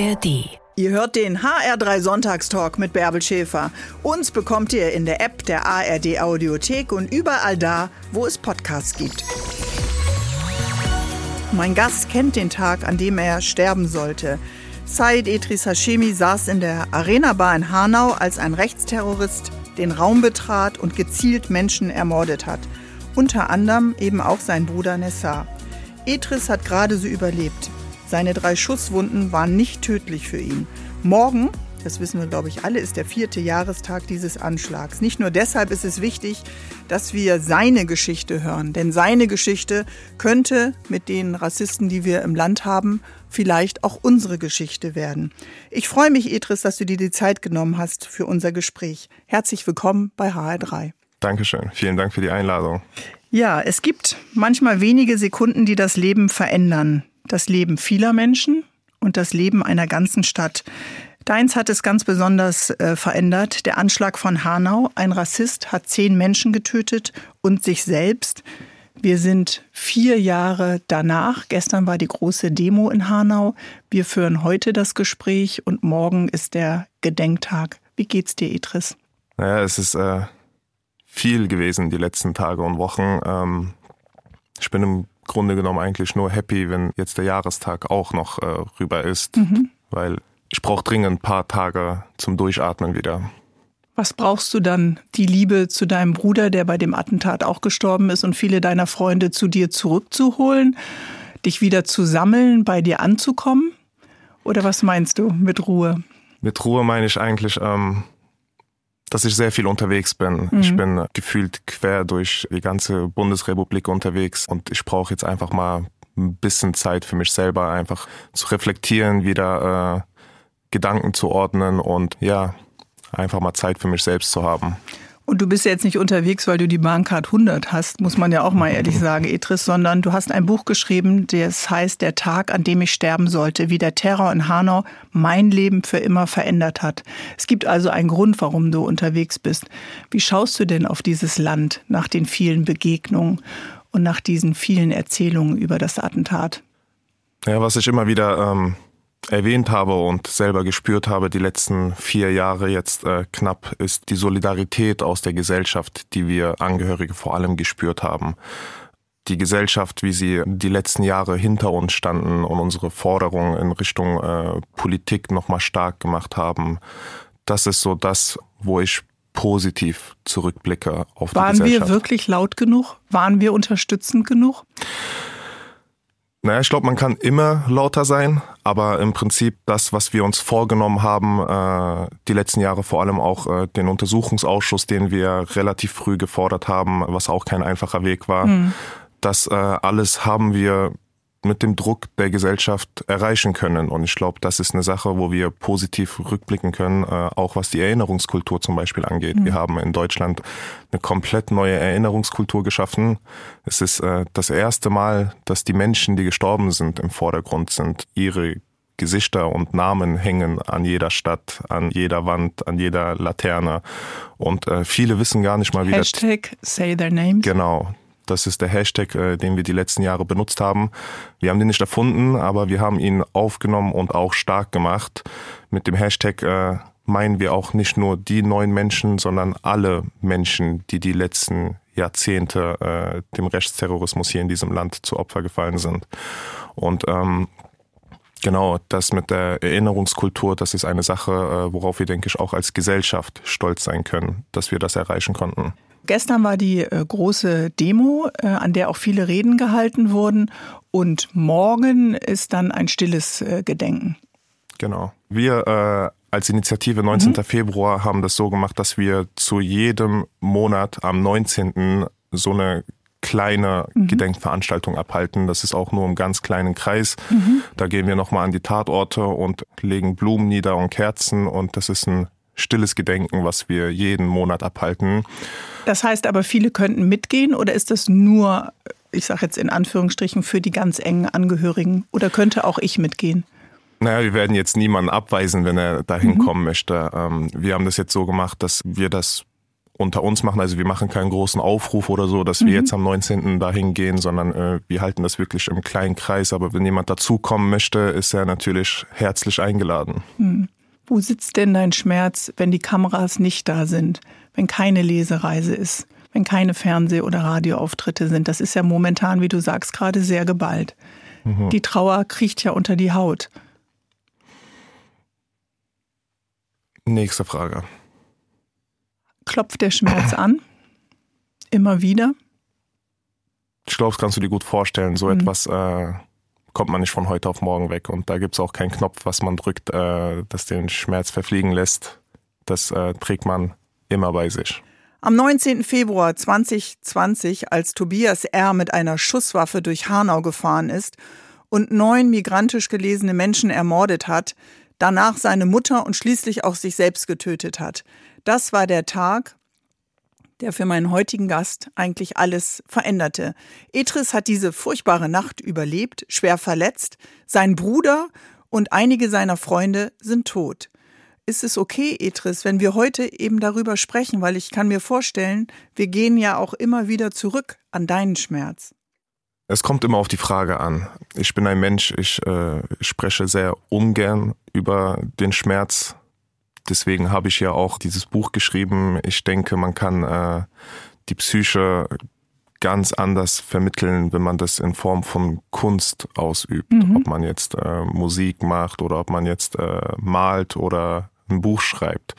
ARD. Ihr hört den HR3 Sonntagstalk mit Bärbel Schäfer. Uns bekommt ihr in der App der ARD Audiothek und überall da, wo es Podcasts gibt. Mein Gast kennt den Tag, an dem er sterben sollte. Said Etris Hashemi saß in der Arena Bar in Hanau, als ein Rechtsterrorist den Raum betrat und gezielt Menschen ermordet hat. Unter anderem eben auch sein Bruder Nessar. Etris hat gerade so überlebt. Seine drei Schusswunden waren nicht tödlich für ihn. Morgen, das wissen wir glaube ich alle, ist der vierte Jahrestag dieses Anschlags. Nicht nur deshalb ist es wichtig, dass wir seine Geschichte hören, denn seine Geschichte könnte mit den Rassisten, die wir im Land haben, vielleicht auch unsere Geschichte werden. Ich freue mich, Etris, dass du dir die Zeit genommen hast für unser Gespräch. Herzlich willkommen bei HR3. Dankeschön. Vielen Dank für die Einladung. Ja, es gibt manchmal wenige Sekunden, die das Leben verändern das Leben vieler Menschen und das Leben einer ganzen Stadt. Deins hat es ganz besonders äh, verändert. Der Anschlag von Hanau. Ein Rassist hat zehn Menschen getötet und sich selbst. Wir sind vier Jahre danach. Gestern war die große Demo in Hanau. Wir führen heute das Gespräch und morgen ist der Gedenktag. Wie geht's dir, Idris? Naja, es ist äh, viel gewesen die letzten Tage und Wochen. Ähm, ich bin im Grunde genommen eigentlich nur happy, wenn jetzt der Jahrestag auch noch äh, rüber ist, mhm. weil ich brauche dringend ein paar Tage zum Durchatmen wieder. Was brauchst du dann? Die Liebe zu deinem Bruder, der bei dem Attentat auch gestorben ist und viele deiner Freunde zu dir zurückzuholen, dich wieder zu sammeln, bei dir anzukommen? Oder was meinst du mit Ruhe? Mit Ruhe meine ich eigentlich, ähm, dass ich sehr viel unterwegs bin. Mhm. Ich bin gefühlt quer durch die ganze Bundesrepublik unterwegs und ich brauche jetzt einfach mal ein bisschen Zeit für mich selber, einfach zu reflektieren, wieder äh, Gedanken zu ordnen und ja, einfach mal Zeit für mich selbst zu haben. Und du bist jetzt nicht unterwegs, weil du die Bahncard 100 hast, muss man ja auch mal ehrlich sagen, Etris, sondern du hast ein Buch geschrieben, das heißt Der Tag, an dem ich sterben sollte, wie der Terror in Hanau mein Leben für immer verändert hat. Es gibt also einen Grund, warum du unterwegs bist. Wie schaust du denn auf dieses Land nach den vielen Begegnungen und nach diesen vielen Erzählungen über das Attentat? Ja, was ich immer wieder ähm erwähnt habe und selber gespürt habe die letzten vier Jahre jetzt äh, knapp, ist die Solidarität aus der Gesellschaft, die wir Angehörige vor allem gespürt haben. Die Gesellschaft, wie sie die letzten Jahre hinter uns standen und unsere Forderungen in Richtung äh, Politik nochmal stark gemacht haben, das ist so das, wo ich positiv zurückblicke auf Waren die Gesellschaft. Waren wir wirklich laut genug? Waren wir unterstützend genug? Naja, ich glaube, man kann immer lauter sein, aber im Prinzip das, was wir uns vorgenommen haben, äh, die letzten Jahre vor allem auch äh, den Untersuchungsausschuss, den wir relativ früh gefordert haben, was auch kein einfacher Weg war, mhm. das äh, alles haben wir mit dem Druck der Gesellschaft erreichen können. Und ich glaube, das ist eine Sache, wo wir positiv rückblicken können, äh, auch was die Erinnerungskultur zum Beispiel angeht. Mhm. Wir haben in Deutschland eine komplett neue Erinnerungskultur geschaffen. Es ist äh, das erste Mal, dass die Menschen, die gestorben sind, im Vordergrund sind. Ihre Gesichter und Namen hängen an jeder Stadt, an jeder Wand, an jeder Laterne. Und äh, viele wissen gar nicht mal, wie Hashtag das... Say Their Names. Genau. Das ist der Hashtag, äh, den wir die letzten Jahre benutzt haben. Wir haben den nicht erfunden, aber wir haben ihn aufgenommen und auch stark gemacht. Mit dem Hashtag äh, meinen wir auch nicht nur die neuen Menschen, sondern alle Menschen, die die letzten Jahrzehnte äh, dem Rechtsterrorismus hier in diesem Land zu Opfer gefallen sind. Und ähm, Genau, das mit der Erinnerungskultur, das ist eine Sache, worauf wir, denke ich, auch als Gesellschaft stolz sein können, dass wir das erreichen konnten. Gestern war die äh, große Demo, äh, an der auch viele Reden gehalten wurden. Und morgen ist dann ein stilles äh, Gedenken. Genau. Wir äh, als Initiative 19. Mhm. Februar haben das so gemacht, dass wir zu jedem Monat am 19. so eine kleine mhm. Gedenkveranstaltung abhalten. Das ist auch nur im ganz kleinen Kreis. Mhm. Da gehen wir nochmal an die Tatorte und legen Blumen nieder und Kerzen und das ist ein stilles Gedenken, was wir jeden Monat abhalten. Das heißt aber, viele könnten mitgehen oder ist das nur, ich sage jetzt in Anführungsstrichen, für die ganz engen Angehörigen oder könnte auch ich mitgehen? Naja, wir werden jetzt niemanden abweisen, wenn er dahin mhm. kommen möchte. Ähm, wir haben das jetzt so gemacht, dass wir das unter uns machen. Also wir machen keinen großen Aufruf oder so, dass wir mhm. jetzt am 19. dahin gehen, sondern äh, wir halten das wirklich im kleinen Kreis. Aber wenn jemand dazukommen möchte, ist er natürlich herzlich eingeladen. Mhm. Wo sitzt denn dein Schmerz, wenn die Kameras nicht da sind, wenn keine Lesereise ist, wenn keine Fernseh- oder Radioauftritte sind? Das ist ja momentan, wie du sagst, gerade sehr geballt. Mhm. Die Trauer kriecht ja unter die Haut. Nächste Frage. Klopft der Schmerz an? Immer wieder? Ich glaube, das kannst du dir gut vorstellen. So mhm. etwas äh, kommt man nicht von heute auf morgen weg. Und da gibt es auch keinen Knopf, was man drückt, äh, das den Schmerz verfliegen lässt. Das äh, trägt man immer bei sich. Am 19. Februar 2020, als Tobias R. mit einer Schusswaffe durch Hanau gefahren ist und neun migrantisch gelesene Menschen ermordet hat, danach seine Mutter und schließlich auch sich selbst getötet hat. Das war der Tag, der für meinen heutigen Gast eigentlich alles veränderte. Etris hat diese furchtbare Nacht überlebt, schwer verletzt. Sein Bruder und einige seiner Freunde sind tot. Ist es okay, Etris, wenn wir heute eben darüber sprechen, weil ich kann mir vorstellen, wir gehen ja auch immer wieder zurück an deinen Schmerz. Es kommt immer auf die Frage an. Ich bin ein Mensch, ich äh, spreche sehr ungern über den Schmerz. Deswegen habe ich ja auch dieses Buch geschrieben. Ich denke, man kann äh, die Psyche ganz anders vermitteln, wenn man das in Form von Kunst ausübt. Mhm. Ob man jetzt äh, Musik macht oder ob man jetzt äh, malt oder ein Buch schreibt.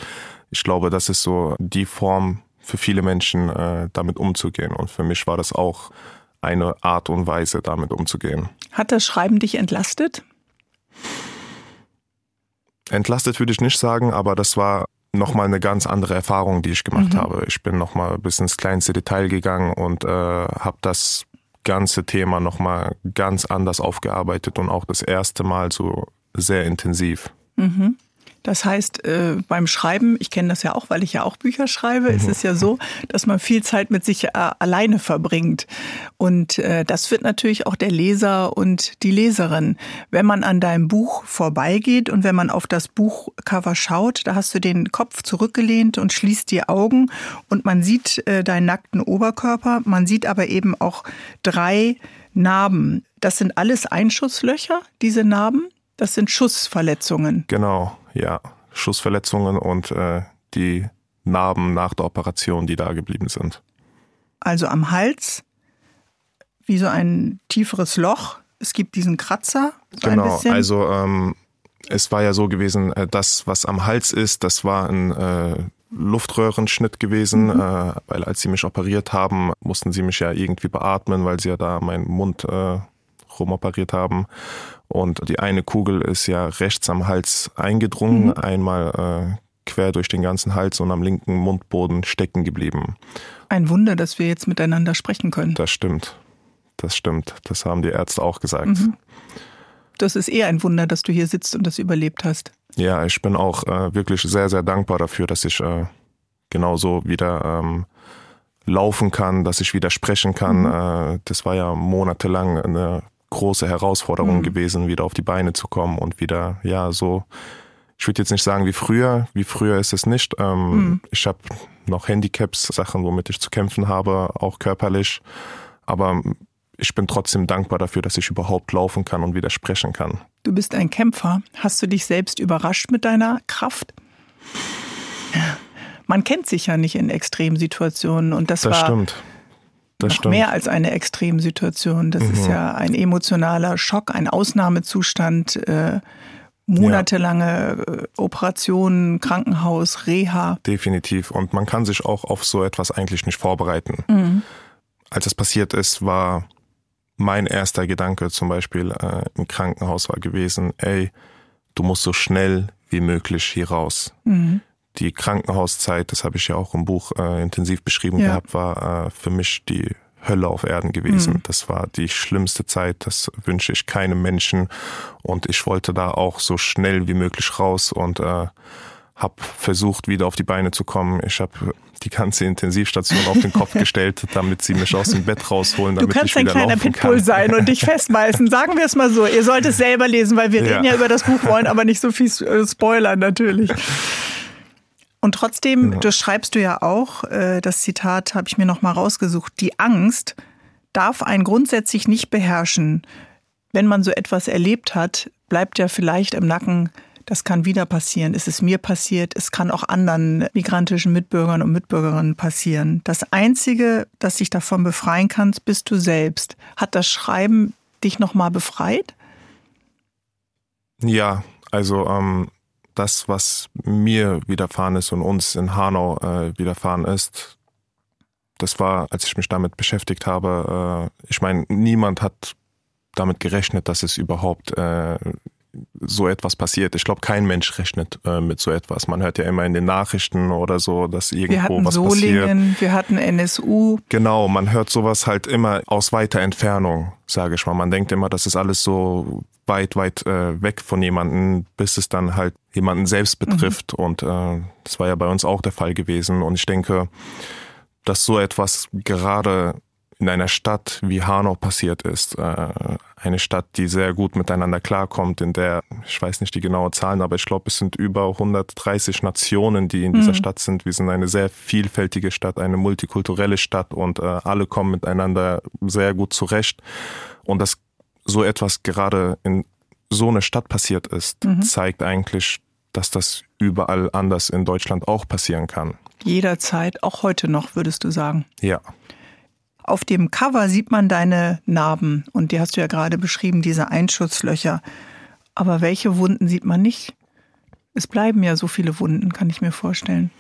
Ich glaube, das ist so die Form für viele Menschen, äh, damit umzugehen. Und für mich war das auch eine Art und Weise, damit umzugehen. Hat das Schreiben dich entlastet? Entlastet würde ich nicht sagen, aber das war nochmal eine ganz andere Erfahrung, die ich gemacht mhm. habe. Ich bin nochmal bis ins kleinste Detail gegangen und äh, habe das ganze Thema nochmal ganz anders aufgearbeitet und auch das erste Mal so sehr intensiv. Mhm. Das heißt, äh, beim Schreiben, ich kenne das ja auch, weil ich ja auch Bücher schreibe, mhm. ist es ja so, dass man viel Zeit mit sich äh, alleine verbringt. Und äh, das wird natürlich auch der Leser und die Leserin. Wenn man an deinem Buch vorbeigeht und wenn man auf das Buchcover schaut, da hast du den Kopf zurückgelehnt und schließt die Augen und man sieht äh, deinen nackten Oberkörper. Man sieht aber eben auch drei Narben. Das sind alles Einschusslöcher, diese Narben. Das sind Schussverletzungen. Genau ja, Schussverletzungen und äh, die Narben nach der Operation, die da geblieben sind. Also am Hals, wie so ein tieferes Loch. Es gibt diesen Kratzer. So genau, also ähm, es war ja so gewesen, äh, das, was am Hals ist, das war ein äh, Luftröhrenschnitt gewesen, mhm. äh, weil als sie mich operiert haben, mussten sie mich ja irgendwie beatmen, weil sie ja da meinen Mund äh, rumoperiert haben. Und die eine Kugel ist ja rechts am Hals eingedrungen, mhm. einmal äh, quer durch den ganzen Hals und am linken Mundboden stecken geblieben. Ein Wunder, dass wir jetzt miteinander sprechen können. Das stimmt. Das stimmt. Das haben die Ärzte auch gesagt. Mhm. Das ist eher ein Wunder, dass du hier sitzt und das überlebt hast. Ja, ich bin auch äh, wirklich sehr, sehr dankbar dafür, dass ich äh, genauso wieder ähm, laufen kann, dass ich wieder sprechen kann. Mhm. Äh, das war ja monatelang eine große Herausforderung mhm. gewesen, wieder auf die Beine zu kommen und wieder, ja, so, ich würde jetzt nicht sagen wie früher, wie früher ist es nicht. Ähm, mhm. Ich habe noch Handicaps, Sachen, womit ich zu kämpfen habe, auch körperlich. Aber ich bin trotzdem dankbar dafür, dass ich überhaupt laufen kann und wieder sprechen kann. Du bist ein Kämpfer. Hast du dich selbst überrascht mit deiner Kraft? Man kennt sich ja nicht in Extremsituationen und das, das war stimmt. Das noch stimmt. mehr als eine Extremsituation. Das mhm. ist ja ein emotionaler Schock, ein Ausnahmezustand, äh, monatelange ja. Äh, Operationen, Krankenhaus, Reha. Definitiv. Und man kann sich auch auf so etwas eigentlich nicht vorbereiten. Mhm. Als es passiert ist, war mein erster Gedanke zum Beispiel äh, im Krankenhaus war gewesen, ey, du musst so schnell wie möglich hier raus. Mhm die Krankenhauszeit, das habe ich ja auch im Buch äh, intensiv beschrieben ja. gehabt, war äh, für mich die Hölle auf Erden gewesen. Mhm. Das war die schlimmste Zeit, das wünsche ich keinem Menschen. Und ich wollte da auch so schnell wie möglich raus und äh, habe versucht, wieder auf die Beine zu kommen. Ich habe die ganze Intensivstation auf den Kopf gestellt, damit sie mich aus dem Bett rausholen, damit du kannst ich wieder ein kleiner Pitbull kann. sein und dich festbeißen. Sagen wir es mal so. Ihr sollt es selber lesen, weil wir ja. reden ja über das Buch, wollen aber nicht so viel äh, spoilern natürlich. Und trotzdem, ja. das schreibst du ja auch, äh, das Zitat habe ich mir noch mal rausgesucht, die Angst darf einen grundsätzlich nicht beherrschen. Wenn man so etwas erlebt hat, bleibt ja vielleicht im Nacken, das kann wieder passieren. Es ist mir passiert, es kann auch anderen migrantischen Mitbürgern und Mitbürgerinnen passieren. Das Einzige, das dich davon befreien kannst, bist du selbst. Hat das Schreiben dich noch mal befreit? Ja, also ähm, das, was mir widerfahren ist und uns in Hanau äh, widerfahren ist, das war, als ich mich damit beschäftigt habe, äh, ich meine, niemand hat damit gerechnet, dass es überhaupt äh, so etwas passiert. Ich glaube, kein Mensch rechnet äh, mit so etwas. Man hört ja immer in den Nachrichten oder so, dass irgendwo wir hatten was Solingen, passiert. Wir hatten NSU. Genau, man hört sowas halt immer aus weiter Entfernung, sage ich mal. Man denkt immer, das ist alles so weit, weit äh, weg von jemanden, bis es dann halt jemanden selbst betrifft. Mhm. Und äh, das war ja bei uns auch der Fall gewesen. Und ich denke, dass so etwas gerade in einer Stadt wie Hanau passiert ist. Äh, eine Stadt, die sehr gut miteinander klarkommt, in der, ich weiß nicht die genaue Zahlen, aber ich glaube, es sind über 130 Nationen, die in dieser mhm. Stadt sind. Wir sind eine sehr vielfältige Stadt, eine multikulturelle Stadt und äh, alle kommen miteinander sehr gut zurecht. Und dass so etwas gerade in so einer Stadt passiert ist, mhm. zeigt eigentlich, dass das überall anders in Deutschland auch passieren kann. Jederzeit, auch heute noch, würdest du sagen. Ja. Auf dem Cover sieht man deine Narben und die hast du ja gerade beschrieben, diese Einschutzlöcher. Aber welche Wunden sieht man nicht? Es bleiben ja so viele Wunden, kann ich mir vorstellen.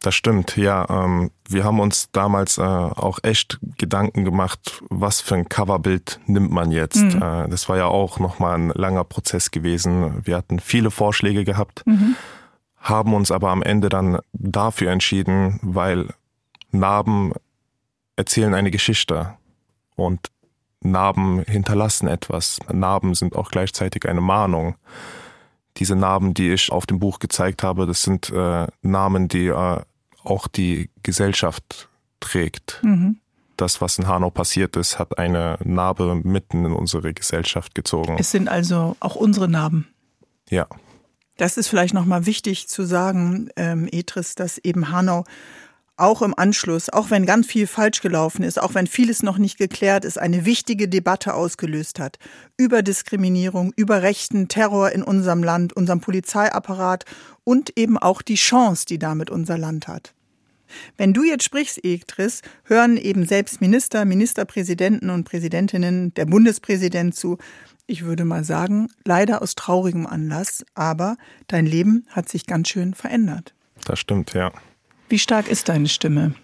Das stimmt, ja. Ähm, wir haben uns damals äh, auch echt Gedanken gemacht, was für ein Coverbild nimmt man jetzt. Mhm. Äh, das war ja auch nochmal ein langer Prozess gewesen. Wir hatten viele Vorschläge gehabt, mhm. haben uns aber am Ende dann dafür entschieden, weil Narben erzählen eine Geschichte und Narben hinterlassen etwas. Narben sind auch gleichzeitig eine Mahnung. Diese Narben, die ich auf dem Buch gezeigt habe, das sind äh, Namen, die äh, auch die Gesellschaft trägt. Mhm. Das, was in Hanau passiert ist, hat eine Narbe mitten in unsere Gesellschaft gezogen. Es sind also auch unsere Narben. Ja. Das ist vielleicht nochmal wichtig zu sagen, ähm, Etris, dass eben Hanau auch im Anschluss, auch wenn ganz viel falsch gelaufen ist, auch wenn vieles noch nicht geklärt ist, eine wichtige Debatte ausgelöst hat über Diskriminierung, über rechten Terror in unserem Land, unserem Polizeiapparat und eben auch die Chance, die damit unser Land hat. Wenn du jetzt sprichst, Ektris, hören eben selbst Minister, Ministerpräsidenten und Präsidentinnen, der Bundespräsident zu. Ich würde mal sagen, leider aus traurigem Anlass, aber dein Leben hat sich ganz schön verändert. Das stimmt, ja. Wie stark ist deine Stimme?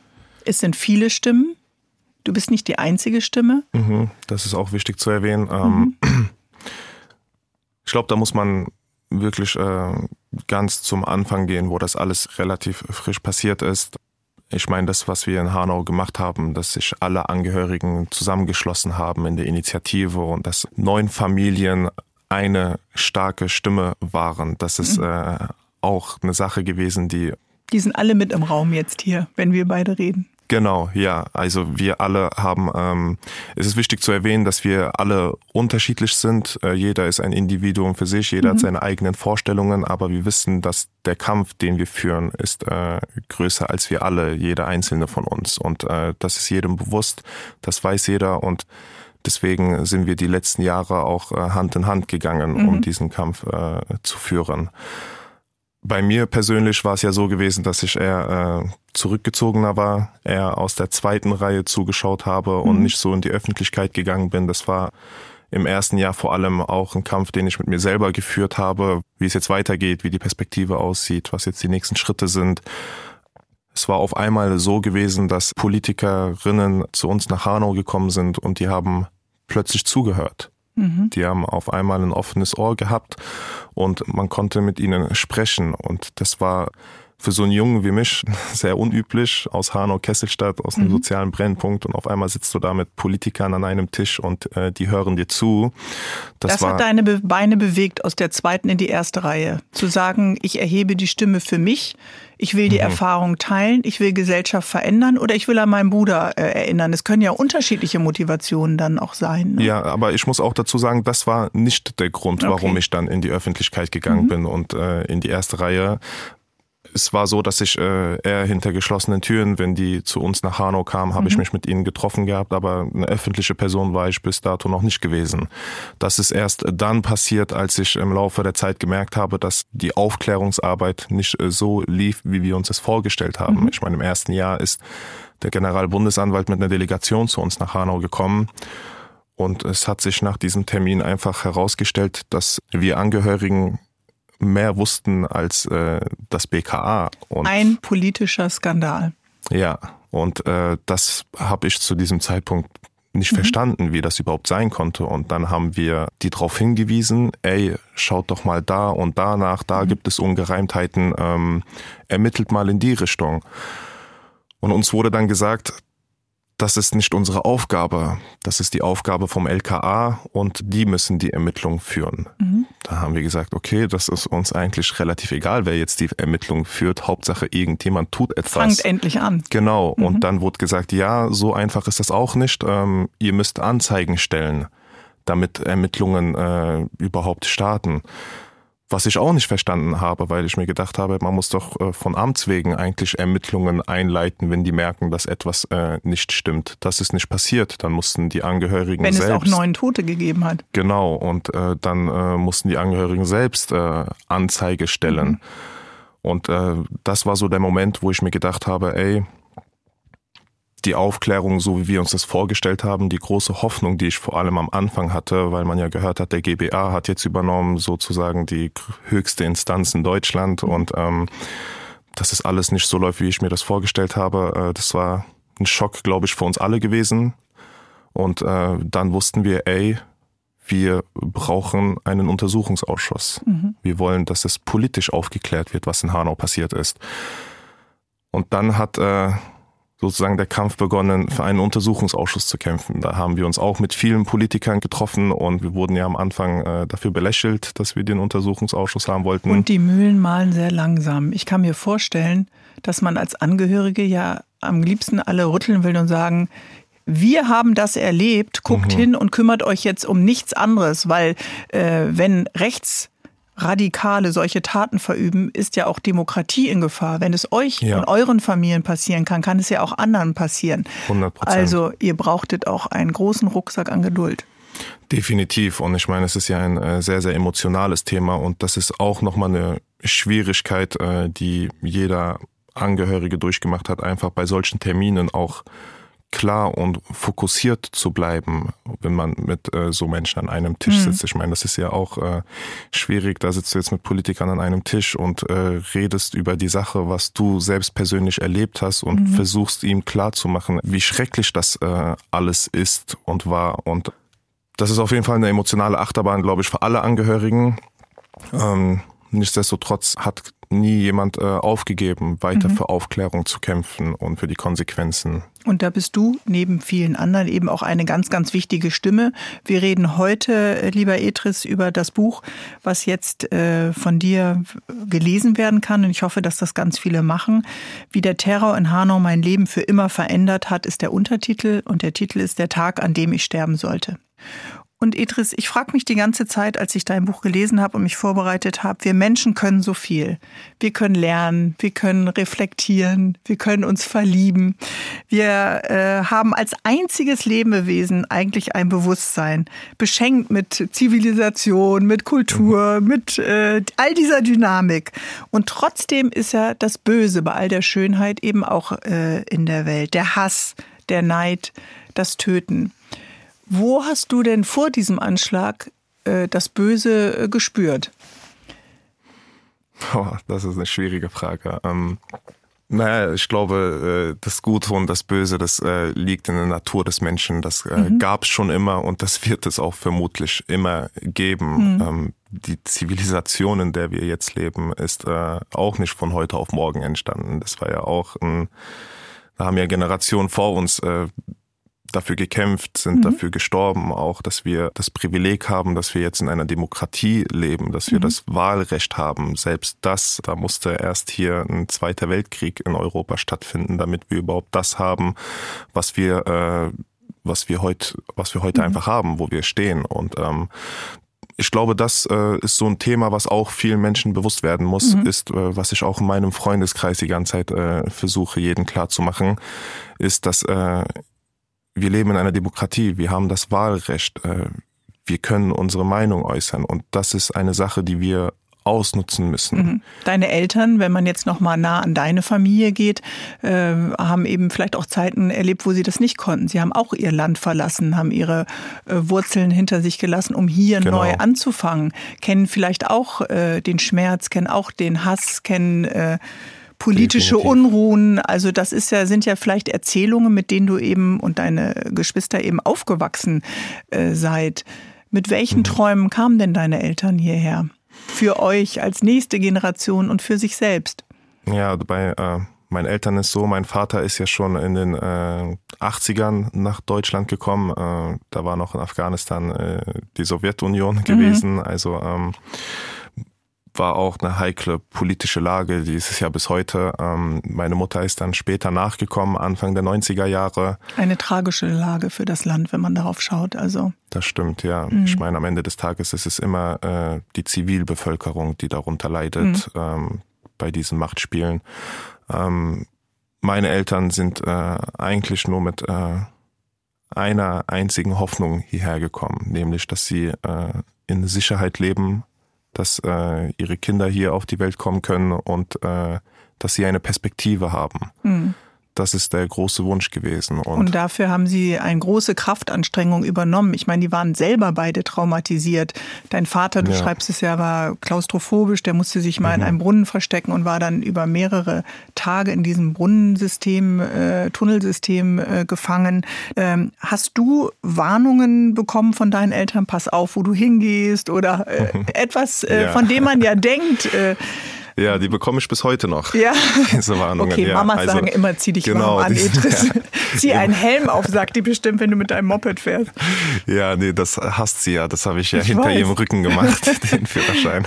Es sind viele Stimmen. Du bist nicht die einzige Stimme. Mhm, das ist auch wichtig zu erwähnen. Ähm, mhm. Ich glaube, da muss man wirklich äh, ganz zum Anfang gehen, wo das alles relativ frisch passiert ist. Ich meine, das, was wir in Hanau gemacht haben, dass sich alle Angehörigen zusammengeschlossen haben in der Initiative und dass neun Familien eine starke Stimme waren, das ist mhm. äh, auch eine Sache gewesen, die die sind alle mit im Raum jetzt hier, wenn wir beide reden. Genau, ja. Also wir alle haben, ähm, es ist wichtig zu erwähnen, dass wir alle unterschiedlich sind. Äh, jeder ist ein Individuum für sich, jeder mhm. hat seine eigenen Vorstellungen, aber wir wissen, dass der Kampf, den wir führen, ist äh, größer als wir alle, jeder einzelne von uns. Und äh, das ist jedem bewusst, das weiß jeder und deswegen sind wir die letzten Jahre auch äh, Hand in Hand gegangen, mhm. um diesen Kampf äh, zu führen. Bei mir persönlich war es ja so gewesen, dass ich eher äh, zurückgezogener war, eher aus der zweiten Reihe zugeschaut habe und mhm. nicht so in die Öffentlichkeit gegangen bin. Das war im ersten Jahr vor allem auch ein Kampf, den ich mit mir selber geführt habe, wie es jetzt weitergeht, wie die Perspektive aussieht, was jetzt die nächsten Schritte sind. Es war auf einmal so gewesen, dass Politikerinnen zu uns nach Hanau gekommen sind und die haben plötzlich zugehört. Mhm. Die haben auf einmal ein offenes Ohr gehabt und man konnte mit ihnen sprechen. Und das war für so einen Jungen wie mich sehr unüblich aus Hanau-Kesselstadt, aus einem mhm. sozialen Brennpunkt und auf einmal sitzt du da mit Politikern an einem Tisch und äh, die hören dir zu. Das, das hat deine Be Beine bewegt, aus der zweiten in die erste Reihe. Zu sagen, ich erhebe die Stimme für mich, ich will die mhm. Erfahrung teilen, ich will Gesellschaft verändern oder ich will an meinen Bruder äh, erinnern. Es können ja unterschiedliche Motivationen dann auch sein. Ne? Ja, aber ich muss auch dazu sagen, das war nicht der Grund, warum okay. ich dann in die Öffentlichkeit gegangen mhm. bin und äh, in die erste Reihe, es war so, dass ich äh, eher hinter geschlossenen Türen, wenn die zu uns nach Hanau kamen, habe mhm. ich mich mit ihnen getroffen gehabt, aber eine öffentliche Person war ich bis dato noch nicht gewesen. Das ist erst dann passiert, als ich im Laufe der Zeit gemerkt habe, dass die Aufklärungsarbeit nicht äh, so lief, wie wir uns es vorgestellt haben. Mhm. Ich meine, im ersten Jahr ist der Generalbundesanwalt mit einer Delegation zu uns nach Hanau gekommen. Und es hat sich nach diesem Termin einfach herausgestellt, dass wir Angehörigen mehr wussten als äh, das BKA. Und Ein politischer Skandal. Ja, und äh, das habe ich zu diesem Zeitpunkt nicht mhm. verstanden, wie das überhaupt sein konnte. Und dann haben wir die darauf hingewiesen, ey, schaut doch mal da und danach, da mhm. gibt es Ungereimtheiten, ähm, ermittelt mal in die Richtung. Und uns wurde dann gesagt, das ist nicht unsere Aufgabe. Das ist die Aufgabe vom LKA und die müssen die Ermittlung führen. Mhm. Da haben wir gesagt, okay, das ist uns eigentlich relativ egal, wer jetzt die Ermittlung führt. Hauptsache irgendjemand tut etwas. Fangt endlich an. Genau. Mhm. Und dann wurde gesagt, ja, so einfach ist das auch nicht. Ähm, ihr müsst Anzeigen stellen, damit Ermittlungen äh, überhaupt starten. Was ich auch nicht verstanden habe, weil ich mir gedacht habe, man muss doch äh, von Amts wegen eigentlich Ermittlungen einleiten, wenn die merken, dass etwas äh, nicht stimmt. Das ist nicht passiert. Dann mussten die Angehörigen wenn selbst. Wenn es auch neun Tote gegeben hat. Genau. Und äh, dann mussten die Angehörigen selbst Anzeige stellen. Mhm. Und das war so der Moment, wo ich mir gedacht habe, ey, die Aufklärung, so wie wir uns das vorgestellt haben, die große Hoffnung, die ich vor allem am Anfang hatte, weil man ja gehört hat, der GBA hat jetzt übernommen, sozusagen die höchste Instanz in Deutschland und ähm, dass es alles nicht so läuft, wie ich mir das vorgestellt habe. Äh, das war ein Schock, glaube ich, für uns alle gewesen. Und äh, dann wussten wir, ey, wir brauchen einen Untersuchungsausschuss. Mhm. Wir wollen, dass es politisch aufgeklärt wird, was in Hanau passiert ist. Und dann hat äh, sozusagen der Kampf begonnen, für einen Untersuchungsausschuss zu kämpfen. Da haben wir uns auch mit vielen Politikern getroffen und wir wurden ja am Anfang äh, dafür belächelt, dass wir den Untersuchungsausschuss haben wollten. Und die Mühlen malen sehr langsam. Ich kann mir vorstellen, dass man als Angehörige ja am liebsten alle rütteln will und sagen, wir haben das erlebt, guckt mhm. hin und kümmert euch jetzt um nichts anderes, weil äh, wenn rechts Radikale solche Taten verüben, ist ja auch Demokratie in Gefahr. Wenn es euch ja. und euren Familien passieren kann, kann es ja auch anderen passieren. 100%. Also ihr brauchtet auch einen großen Rucksack an Geduld. Definitiv. Und ich meine, es ist ja ein äh, sehr, sehr emotionales Thema und das ist auch nochmal eine Schwierigkeit, äh, die jeder Angehörige durchgemacht hat, einfach bei solchen Terminen auch klar und fokussiert zu bleiben, wenn man mit äh, so Menschen an einem Tisch mhm. sitzt. Ich meine, das ist ja auch äh, schwierig. Da sitzt du jetzt mit Politikern an einem Tisch und äh, redest über die Sache, was du selbst persönlich erlebt hast und mhm. versuchst ihm klar zu machen, wie schrecklich das äh, alles ist und war. Und das ist auf jeden Fall eine emotionale Achterbahn, glaube ich, für alle Angehörigen. Ähm, nichtsdestotrotz hat nie jemand äh, aufgegeben, weiter mhm. für Aufklärung zu kämpfen und für die Konsequenzen. Und da bist du neben vielen anderen eben auch eine ganz, ganz wichtige Stimme. Wir reden heute, äh, lieber Etris, über das Buch, was jetzt äh, von dir gelesen werden kann. Und ich hoffe, dass das ganz viele machen. Wie der Terror in Hanau mein Leben für immer verändert hat, ist der Untertitel. Und der Titel ist Der Tag, an dem ich sterben sollte. Und Idris, ich frage mich die ganze Zeit, als ich dein Buch gelesen habe und mich vorbereitet habe, wir Menschen können so viel. Wir können lernen, wir können reflektieren, wir können uns verlieben. Wir äh, haben als einziges Lebewesen eigentlich ein Bewusstsein, beschenkt mit Zivilisation, mit Kultur, mhm. mit äh, all dieser Dynamik. Und trotzdem ist ja das Böse bei all der Schönheit eben auch äh, in der Welt. Der Hass, der Neid, das Töten. Wo hast du denn vor diesem Anschlag äh, das Böse äh, gespürt? Oh, das ist eine schwierige Frage. Ähm, naja, ich glaube, äh, das Gute und das Böse, das äh, liegt in der Natur des Menschen. Das äh, mhm. gab es schon immer und das wird es auch vermutlich immer geben. Mhm. Ähm, die Zivilisation, in der wir jetzt leben, ist äh, auch nicht von heute auf morgen entstanden. Das war ja auch ein, da haben ja Generationen vor uns äh, dafür gekämpft, sind mhm. dafür gestorben, auch, dass wir das Privileg haben, dass wir jetzt in einer Demokratie leben, dass wir mhm. das Wahlrecht haben. Selbst das, da musste erst hier ein Zweiter Weltkrieg in Europa stattfinden, damit wir überhaupt das haben, was wir, äh, was wir heute, was wir heute mhm. einfach haben, wo wir stehen. Und ähm, ich glaube, das äh, ist so ein Thema, was auch vielen Menschen bewusst werden muss, mhm. ist, äh, was ich auch in meinem Freundeskreis die ganze Zeit äh, versuche, jeden klar zu machen, ist, dass äh, wir leben in einer Demokratie, wir haben das Wahlrecht, äh, wir können unsere Meinung äußern und das ist eine Sache, die wir ausnutzen müssen. Mhm. Deine Eltern, wenn man jetzt noch mal nah an deine Familie geht, äh, haben eben vielleicht auch Zeiten erlebt, wo sie das nicht konnten. Sie haben auch ihr Land verlassen, haben ihre äh, Wurzeln hinter sich gelassen, um hier genau. neu anzufangen. Kennen vielleicht auch den Schmerz, kennen auch den Hass, kennen politische Definitiv. Unruhen. Also das ist ja, sind ja vielleicht Erzählungen, mit denen du eben und deine Geschwister eben aufgewachsen äh, seid. Mit welchen mhm. Träumen kamen denn deine Eltern hierher? für euch als nächste Generation und für sich selbst? Ja, bei äh, meinen Eltern ist so, mein Vater ist ja schon in den äh, 80ern nach Deutschland gekommen. Äh, da war noch in Afghanistan äh, die Sowjetunion mhm. gewesen. Also ähm, war auch eine heikle politische Lage, die ist es ja bis heute. Ähm, meine Mutter ist dann später nachgekommen, Anfang der 90er Jahre. Eine tragische Lage für das Land, wenn man darauf schaut. Also. Das stimmt, ja. Mhm. Ich meine, am Ende des Tages ist es immer äh, die Zivilbevölkerung, die darunter leidet mhm. ähm, bei diesen Machtspielen. Ähm, meine Eltern sind äh, eigentlich nur mit äh, einer einzigen Hoffnung hierher gekommen, nämlich, dass sie äh, in Sicherheit leben dass äh, ihre Kinder hier auf die Welt kommen können und äh, dass sie eine Perspektive haben. Mhm. Das ist der große Wunsch gewesen. Und, und, dafür haben Sie eine große Kraftanstrengung übernommen. Ich meine, die waren selber beide traumatisiert. Dein Vater, du ja. schreibst es ja, war klaustrophobisch, der musste sich mal mhm. in einem Brunnen verstecken und war dann über mehrere Tage in diesem Brunnensystem, äh, Tunnelsystem äh, gefangen. Ähm, hast du Warnungen bekommen von deinen Eltern? Pass auf, wo du hingehst oder äh, etwas, äh, ja. von dem man ja denkt, äh, ja, die bekomme ich bis heute noch. Ja. Diese Warnungen. Okay, Mamas also, sagen immer, zieh dich genau, warm an, Edris. Ja. zieh einen Helm auf, sagt die bestimmt, wenn du mit deinem Moped fährst. Ja, nee, das hasst sie ja. Das habe ich ja ich hinter weiß. ihrem Rücken gemacht, den Führerschein.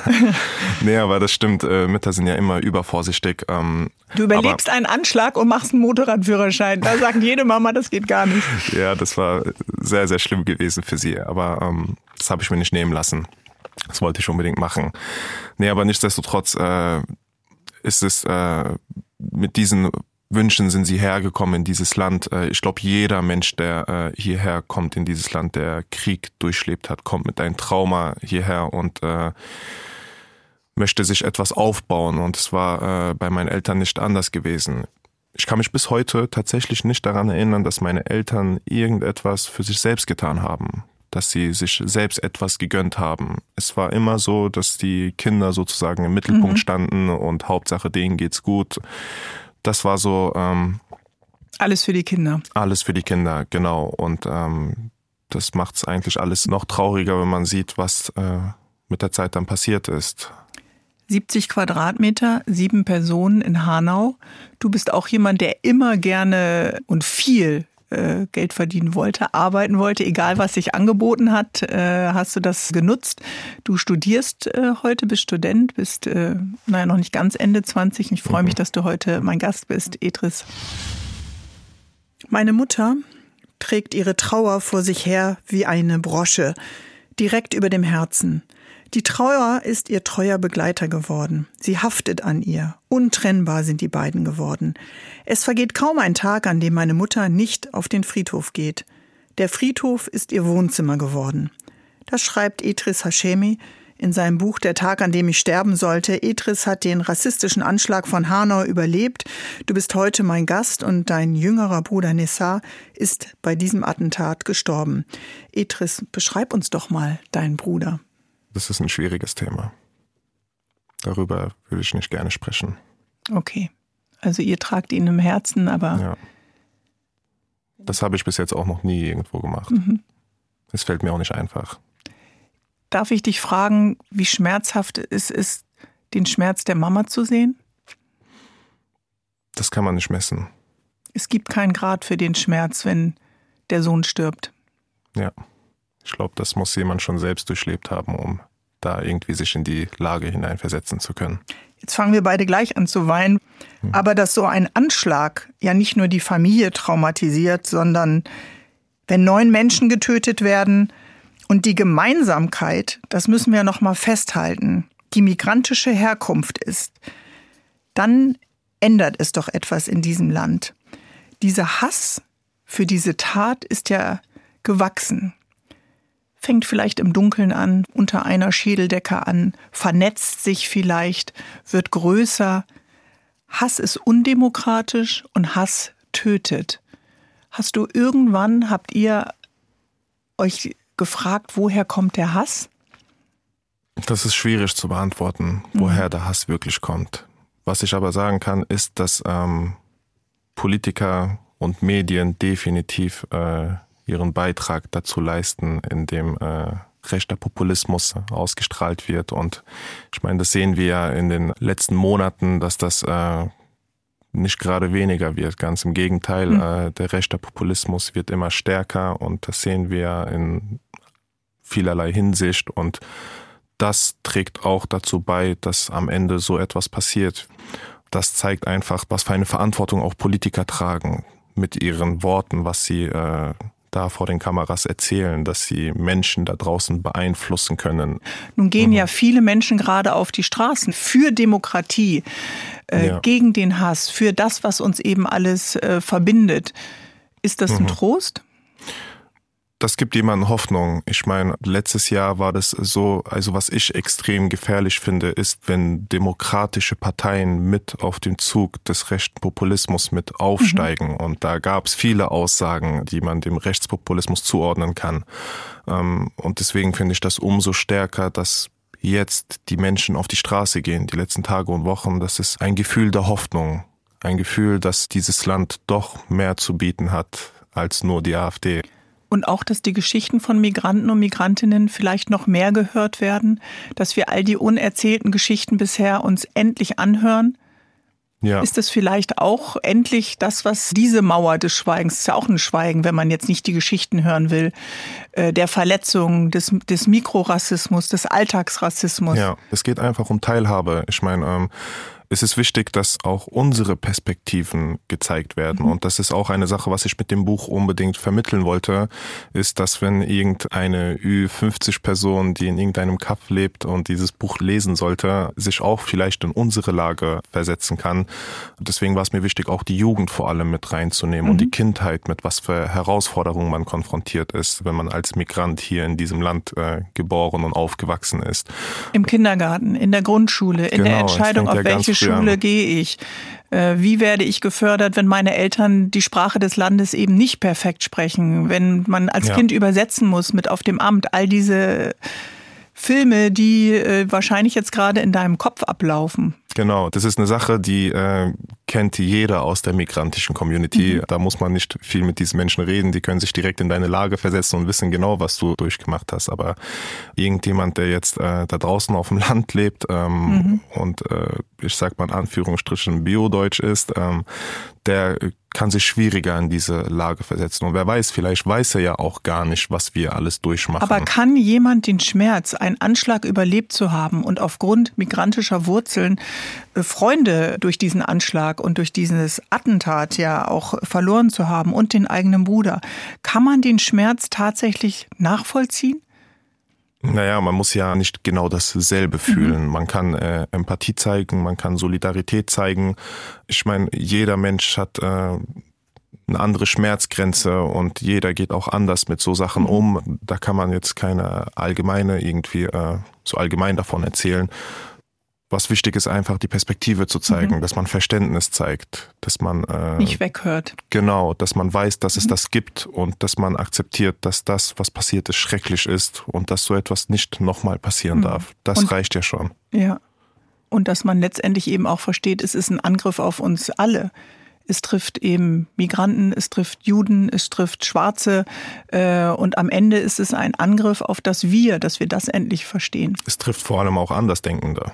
nee, aber das stimmt. Äh, Mütter sind ja immer übervorsichtig. Ähm, du überlebst einen Anschlag und machst einen Motorradführerschein. Da sagt jede Mama, das geht gar nicht. Ja, das war sehr, sehr schlimm gewesen für sie. Aber ähm, das habe ich mir nicht nehmen lassen. Das wollte ich unbedingt machen. Nee, aber nichtsdestotrotz äh, ist es äh, mit diesen Wünschen sind sie hergekommen in dieses Land. Äh, ich glaube, jeder Mensch, der äh, hierher kommt in dieses Land, der Krieg durchlebt hat, kommt mit einem Trauma hierher und äh, möchte sich etwas aufbauen. Und es war äh, bei meinen Eltern nicht anders gewesen. Ich kann mich bis heute tatsächlich nicht daran erinnern, dass meine Eltern irgendetwas für sich selbst getan haben dass sie sich selbst etwas gegönnt haben. Es war immer so, dass die Kinder sozusagen im Mittelpunkt mhm. standen und Hauptsache denen geht's gut. Das war so. Ähm, alles für die Kinder. Alles für die Kinder, genau. Und ähm, das macht es eigentlich alles noch trauriger, wenn man sieht, was äh, mit der Zeit dann passiert ist. 70 Quadratmeter, sieben Personen in Hanau. Du bist auch jemand, der immer gerne und viel äh, Geld verdienen wollte, arbeiten wollte, egal was sich angeboten hat, äh, hast du das genutzt. Du studierst äh, heute, bist Student, bist, äh, naja, noch nicht ganz Ende 20. Ich freue mich, mhm. dass du heute mein Gast bist, Edris. Meine Mutter trägt ihre Trauer vor sich her wie eine Brosche, direkt über dem Herzen. Die Trauer ist ihr treuer Begleiter geworden. Sie haftet an ihr. Untrennbar sind die beiden geworden. Es vergeht kaum ein Tag, an dem meine Mutter nicht auf den Friedhof geht. Der Friedhof ist ihr Wohnzimmer geworden. Das schreibt Etris Hashemi in seinem Buch Der Tag, an dem ich sterben sollte. Etris hat den rassistischen Anschlag von Hanau überlebt. Du bist heute mein Gast und dein jüngerer Bruder Nessar ist bei diesem Attentat gestorben. Etris, beschreib uns doch mal deinen Bruder. Das ist ein schwieriges Thema. Darüber würde ich nicht gerne sprechen. Okay. Also ihr tragt ihn im Herzen, aber. Ja. Das habe ich bis jetzt auch noch nie irgendwo gemacht. Mhm. Es fällt mir auch nicht einfach. Darf ich dich fragen, wie schmerzhaft es ist, den Schmerz der Mama zu sehen? Das kann man nicht messen. Es gibt keinen Grad für den Schmerz, wenn der Sohn stirbt. Ja. Ich glaube, das muss jemand schon selbst durchlebt haben, um da irgendwie sich in die Lage hineinversetzen zu können. Jetzt fangen wir beide gleich an zu weinen. Hm. Aber dass so ein Anschlag ja nicht nur die Familie traumatisiert, sondern wenn neun Menschen getötet werden und die Gemeinsamkeit, das müssen wir noch mal festhalten, die migrantische Herkunft ist, dann ändert es doch etwas in diesem Land. Dieser Hass für diese Tat ist ja gewachsen. Fängt vielleicht im Dunkeln an, unter einer Schädeldecke an, vernetzt sich vielleicht, wird größer. Hass ist undemokratisch und Hass tötet. Hast du irgendwann, habt ihr euch gefragt, woher kommt der Hass? Das ist schwierig zu beantworten, woher mhm. der Hass wirklich kommt. Was ich aber sagen kann, ist, dass ähm, Politiker und Medien definitiv äh, ihren Beitrag dazu leisten, indem äh, rechter Populismus ausgestrahlt wird. Und ich meine, das sehen wir ja in den letzten Monaten, dass das äh, nicht gerade weniger wird. Ganz im Gegenteil, mhm. äh, der rechte Populismus wird immer stärker und das sehen wir in vielerlei Hinsicht. Und das trägt auch dazu bei, dass am Ende so etwas passiert. Das zeigt einfach, was für eine Verantwortung auch Politiker tragen mit ihren Worten, was sie äh, da vor den Kameras erzählen, dass sie Menschen da draußen beeinflussen können. Nun gehen mhm. ja viele Menschen gerade auf die Straßen für Demokratie, äh, ja. gegen den Hass, für das, was uns eben alles äh, verbindet. Ist das ein mhm. Trost? Das gibt jemandem Hoffnung. Ich meine, letztes Jahr war das so, also was ich extrem gefährlich finde, ist, wenn demokratische Parteien mit auf den Zug des rechten Populismus mit aufsteigen. Mhm. Und da gab es viele Aussagen, die man dem Rechtspopulismus zuordnen kann. Ähm, und deswegen finde ich das umso stärker, dass jetzt die Menschen auf die Straße gehen, die letzten Tage und Wochen. Das ist ein Gefühl der Hoffnung. Ein Gefühl, dass dieses Land doch mehr zu bieten hat als nur die AfD. Und auch, dass die Geschichten von Migranten und Migrantinnen vielleicht noch mehr gehört werden, dass wir all die unerzählten Geschichten bisher uns endlich anhören. Ja. Ist das vielleicht auch endlich das, was diese Mauer des Schweigens, ist ja auch ein Schweigen, wenn man jetzt nicht die Geschichten hören will, äh, der Verletzungen, des, des Mikrorassismus, des Alltagsrassismus? Ja, es geht einfach um Teilhabe. Ich meine, ähm, es ist wichtig, dass auch unsere Perspektiven gezeigt werden. Mhm. Und das ist auch eine Sache, was ich mit dem Buch unbedingt vermitteln wollte, ist, dass wenn irgendeine Ü50-Person, die in irgendeinem Kaff lebt und dieses Buch lesen sollte, sich auch vielleicht in unsere Lage versetzen kann. Deswegen war es mir wichtig, auch die Jugend vor allem mit reinzunehmen mhm. und die Kindheit, mit was für Herausforderungen man konfrontiert ist, wenn man als Migrant hier in diesem Land äh, geboren und aufgewachsen ist. Im Kindergarten, in der Grundschule, in genau, der Entscheidung, auf welche Schule gehe ich? Äh, wie werde ich gefördert, wenn meine Eltern die Sprache des Landes eben nicht perfekt sprechen? Wenn man als ja. Kind übersetzen muss mit auf dem Amt, all diese Filme, die äh, wahrscheinlich jetzt gerade in deinem Kopf ablaufen. Genau, das ist eine Sache, die äh, kennt jeder aus der migrantischen Community. Mhm. Da muss man nicht viel mit diesen Menschen reden. Die können sich direkt in deine Lage versetzen und wissen genau, was du durchgemacht hast. Aber irgendjemand, der jetzt äh, da draußen auf dem Land lebt ähm, mhm. und äh, ich sag mal in Anführungsstrichen Biodeutsch ist, ähm, der kann sich schwieriger in diese Lage versetzen. Und wer weiß, vielleicht weiß er ja auch gar nicht, was wir alles durchmachen. Aber kann jemand den Schmerz, einen Anschlag überlebt zu haben und aufgrund migrantischer Wurzeln äh, Freunde durch diesen Anschlag und durch dieses Attentat ja auch verloren zu haben und den eigenen Bruder, kann man den Schmerz tatsächlich nachvollziehen? Naja, man muss ja nicht genau dasselbe fühlen. Mhm. Man kann äh, Empathie zeigen, man kann Solidarität zeigen. Ich meine, jeder Mensch hat äh, eine andere Schmerzgrenze und jeder geht auch anders mit so Sachen mhm. um. Da kann man jetzt keine allgemeine irgendwie äh, so allgemein davon erzählen was wichtig ist, einfach die Perspektive zu zeigen, mhm. dass man Verständnis zeigt, dass man äh, nicht weghört. Genau, dass man weiß, dass es mhm. das gibt und dass man akzeptiert, dass das, was passiert ist, schrecklich ist und dass so etwas nicht nochmal passieren mhm. darf. Das und, reicht ja schon. Ja. Und dass man letztendlich eben auch versteht, es ist ein Angriff auf uns alle. Es trifft eben Migranten, es trifft Juden, es trifft Schwarze äh, und am Ende ist es ein Angriff auf das Wir, dass wir das endlich verstehen. Es trifft vor allem auch Andersdenkende.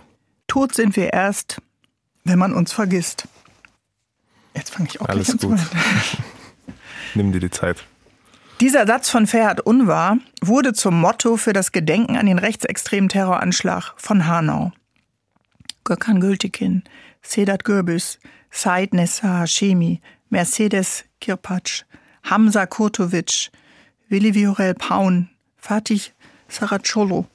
Tot sind wir erst, wenn man uns vergisst. Jetzt fange ich auch Alles gut. Nimm dir die Zeit. Dieser Satz von Ferhat Unvar wurde zum Motto für das Gedenken an den rechtsextremen Terroranschlag von Hanau. Gökhan Gültekin, Sedat Gürbüz, Said Nessa Hashemi, Mercedes Kirpatsch, Hamza Kurtovic, Willi Viorel Paun, Fatih Saracolo,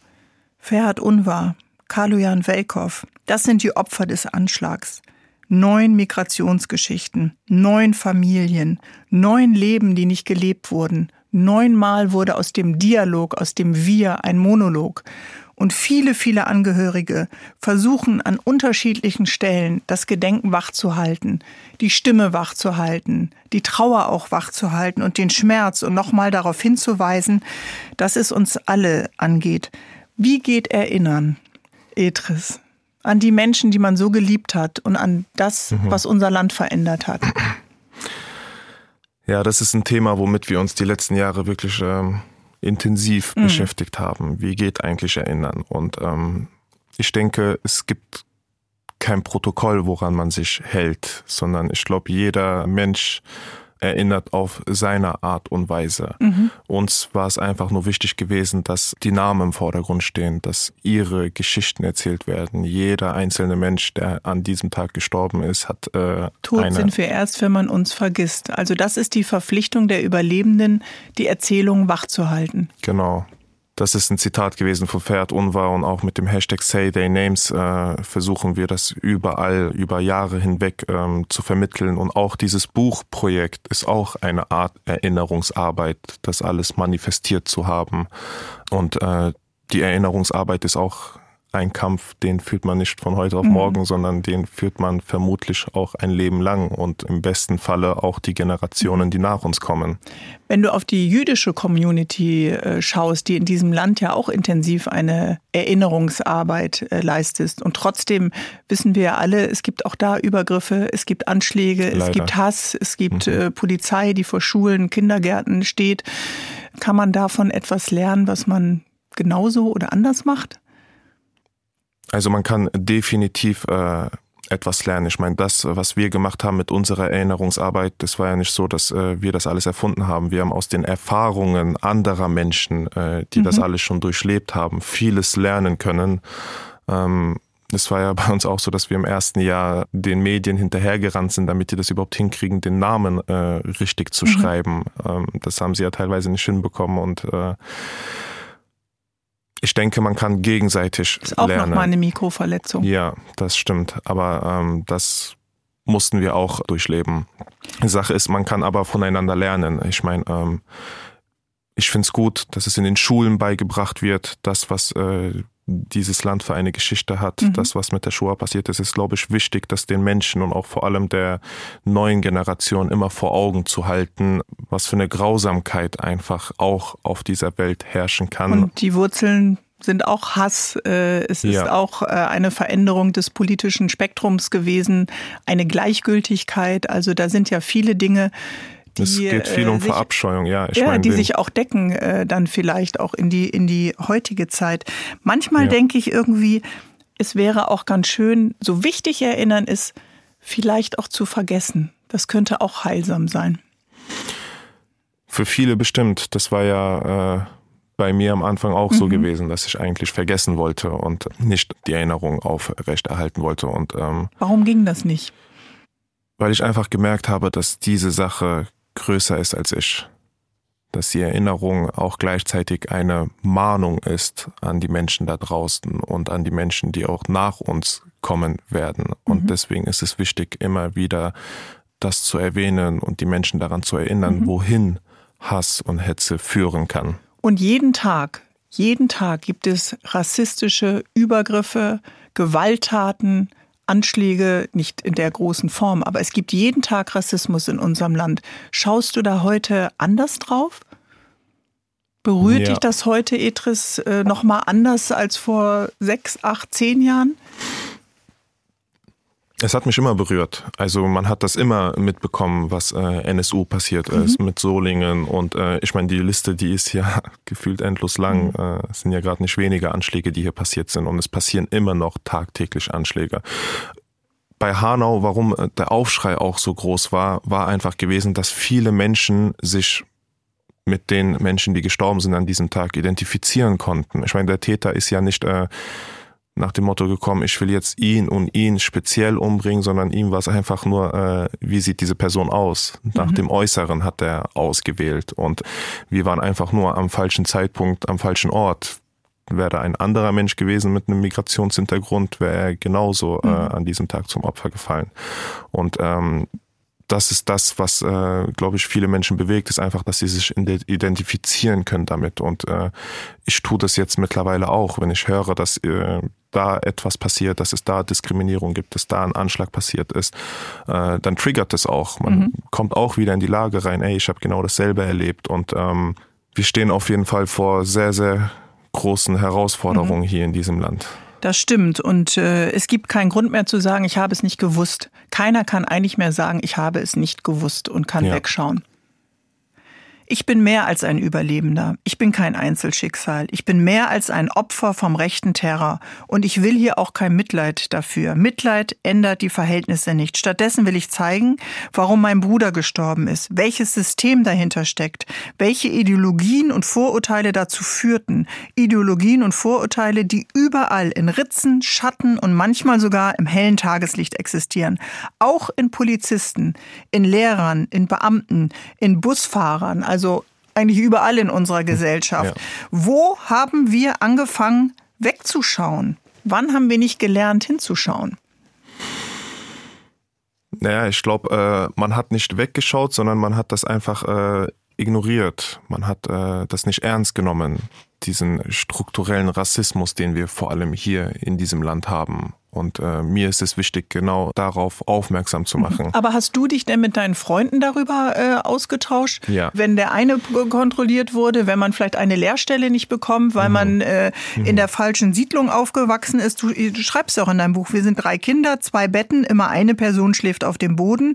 Ferhat Unvar, Kaloyan Velkov, das sind die Opfer des Anschlags. Neun Migrationsgeschichten, neun Familien, neun Leben, die nicht gelebt wurden. Neunmal wurde aus dem Dialog, aus dem Wir ein Monolog. Und viele, viele Angehörige versuchen an unterschiedlichen Stellen das Gedenken wachzuhalten, die Stimme wachzuhalten, die Trauer auch wachzuhalten und den Schmerz und nochmal darauf hinzuweisen, dass es uns alle angeht. Wie geht Erinnern, Etris, an die Menschen, die man so geliebt hat und an das, mhm. was unser Land verändert hat? Ja, das ist ein Thema, womit wir uns die letzten Jahre wirklich ähm, intensiv mhm. beschäftigt haben. Wie geht eigentlich Erinnern? Und ähm, ich denke, es gibt kein Protokoll, woran man sich hält, sondern ich glaube, jeder Mensch erinnert auf seine Art und Weise. Mhm. Uns war es einfach nur wichtig gewesen, dass die Namen im Vordergrund stehen, dass ihre Geschichten erzählt werden. Jeder einzelne Mensch, der an diesem Tag gestorben ist, hat äh, eine sind wir erst, wenn man uns vergisst. Also das ist die Verpflichtung der Überlebenden, die Erzählung wachzuhalten. Genau. Das ist ein Zitat gewesen von Ferhat Unwahr und auch mit dem Hashtag Say Their Names äh, versuchen wir das überall über Jahre hinweg ähm, zu vermitteln. Und auch dieses Buchprojekt ist auch eine Art Erinnerungsarbeit, das alles manifestiert zu haben. Und äh, die Erinnerungsarbeit ist auch ein Kampf, den führt man nicht von heute auf mhm. morgen, mhm. sondern den führt man vermutlich auch ein Leben lang und im besten Falle auch die Generationen, die nach uns kommen. Wenn du auf die jüdische Community äh, schaust, die in diesem Land ja auch intensiv eine Erinnerungsarbeit äh, leistest und trotzdem wissen wir ja alle, es gibt auch da Übergriffe, es gibt Anschläge, Leider. es gibt Hass, es gibt mhm. Äh, Polizei, die vor Schulen, Kindergärten steht. Kann man davon etwas lernen, was man genauso oder anders macht? Also man kann definitiv äh, etwas lernen. Ich meine, das, was wir gemacht haben mit unserer Erinnerungsarbeit, das war ja nicht so, dass äh, wir das alles erfunden haben. Wir haben aus den Erfahrungen anderer Menschen, äh, die mhm. das alles schon durchlebt haben, vieles lernen können. Ähm, es war ja bei uns auch so, dass wir im ersten Jahr den Medien hinterhergerannt sind, damit die das überhaupt hinkriegen, den Namen äh, richtig zu mhm. schreiben. Ähm, das haben sie ja teilweise nicht hinbekommen und äh, ich denke, man kann gegenseitig ist auch lernen. noch mal eine Mikroverletzung. Ja, das stimmt. Aber ähm, das mussten wir auch durchleben. Die Sache ist, man kann aber voneinander lernen. Ich meine, ähm, ich finde es gut, dass es in den Schulen beigebracht wird, das, was äh, dieses Land für eine Geschichte hat, mhm. das, was mit der Shoah passiert ist, ist, glaube ich, wichtig, dass den Menschen und auch vor allem der neuen Generation immer vor Augen zu halten, was für eine Grausamkeit einfach auch auf dieser Welt herrschen kann. Und die Wurzeln sind auch Hass. Äh, es ist ja. auch äh, eine Veränderung des politischen Spektrums gewesen, eine Gleichgültigkeit. Also da sind ja viele Dinge, es geht viel um äh, sich, Verabscheuung, ja. Ich ja, meine, die sich auch decken, äh, dann vielleicht auch in die, in die heutige Zeit. Manchmal ja. denke ich irgendwie, es wäre auch ganz schön, so wichtig erinnern ist, vielleicht auch zu vergessen. Das könnte auch heilsam sein. Für viele bestimmt. Das war ja äh, bei mir am Anfang auch mhm. so gewesen, dass ich eigentlich vergessen wollte und nicht die Erinnerung aufrechterhalten wollte. Und ähm, warum ging das nicht? Weil ich einfach gemerkt habe, dass diese Sache größer ist als ich. Dass die Erinnerung auch gleichzeitig eine Mahnung ist an die Menschen da draußen und an die Menschen, die auch nach uns kommen werden. Und mhm. deswegen ist es wichtig, immer wieder das zu erwähnen und die Menschen daran zu erinnern, mhm. wohin Hass und Hetze führen kann. Und jeden Tag, jeden Tag gibt es rassistische Übergriffe, Gewalttaten, Anschläge, nicht in der großen Form, aber es gibt jeden Tag Rassismus in unserem Land. Schaust du da heute anders drauf? Berührt ja. dich das heute, Etris, äh, nochmal anders als vor sechs, acht, zehn Jahren? Es hat mich immer berührt. Also man hat das immer mitbekommen, was äh, NSU passiert mhm. ist mit Solingen. Und äh, ich meine, die Liste, die ist ja gefühlt endlos lang. Mhm. Äh, es sind ja gerade nicht wenige Anschläge, die hier passiert sind. Und es passieren immer noch tagtäglich Anschläge. Bei Hanau, warum äh, der Aufschrei auch so groß war, war einfach gewesen, dass viele Menschen sich mit den Menschen, die gestorben sind an diesem Tag, identifizieren konnten. Ich meine, der Täter ist ja nicht äh, nach dem Motto gekommen, ich will jetzt ihn und ihn speziell umbringen, sondern ihm war es einfach nur, äh, wie sieht diese Person aus? Nach mhm. dem Äußeren hat er ausgewählt und wir waren einfach nur am falschen Zeitpunkt, am falschen Ort. wäre da ein anderer Mensch gewesen mit einem Migrationshintergrund, wäre er genauso äh, mhm. äh, an diesem Tag zum Opfer gefallen. Und ähm, das ist das, was, äh, glaube ich, viele Menschen bewegt, ist einfach, dass sie sich identifizieren können damit. Und äh, ich tue das jetzt mittlerweile auch, wenn ich höre, dass äh, da etwas passiert, dass es da Diskriminierung gibt, dass da ein Anschlag passiert ist, äh, dann triggert es auch. Man mhm. kommt auch wieder in die Lage rein, ey, ich habe genau dasselbe erlebt. Und ähm, wir stehen auf jeden Fall vor sehr, sehr großen Herausforderungen mhm. hier in diesem Land. Das stimmt. Und äh, es gibt keinen Grund mehr zu sagen, ich habe es nicht gewusst. Keiner kann eigentlich mehr sagen, ich habe es nicht gewusst und kann ja. wegschauen. Ich bin mehr als ein Überlebender. Ich bin kein Einzelschicksal. Ich bin mehr als ein Opfer vom rechten Terror. Und ich will hier auch kein Mitleid dafür. Mitleid ändert die Verhältnisse nicht. Stattdessen will ich zeigen, warum mein Bruder gestorben ist, welches System dahinter steckt, welche Ideologien und Vorurteile dazu führten. Ideologien und Vorurteile, die überall in Ritzen, Schatten und manchmal sogar im hellen Tageslicht existieren. Auch in Polizisten, in Lehrern, in Beamten, in Busfahrern, also eigentlich überall in unserer Gesellschaft. Ja. Wo haben wir angefangen wegzuschauen? Wann haben wir nicht gelernt hinzuschauen? Naja, ich glaube, äh, man hat nicht weggeschaut, sondern man hat das einfach äh, ignoriert. Man hat äh, das nicht ernst genommen, diesen strukturellen Rassismus, den wir vor allem hier in diesem Land haben. Und äh, mir ist es wichtig, genau darauf aufmerksam zu machen. Aber hast du dich denn mit deinen Freunden darüber äh, ausgetauscht? Ja. Wenn der eine kontrolliert wurde, wenn man vielleicht eine Lehrstelle nicht bekommt, weil mhm. man äh, mhm. in der falschen Siedlung aufgewachsen ist. Du, du schreibst auch in deinem Buch, wir sind drei Kinder, zwei Betten, immer eine Person schläft auf dem Boden.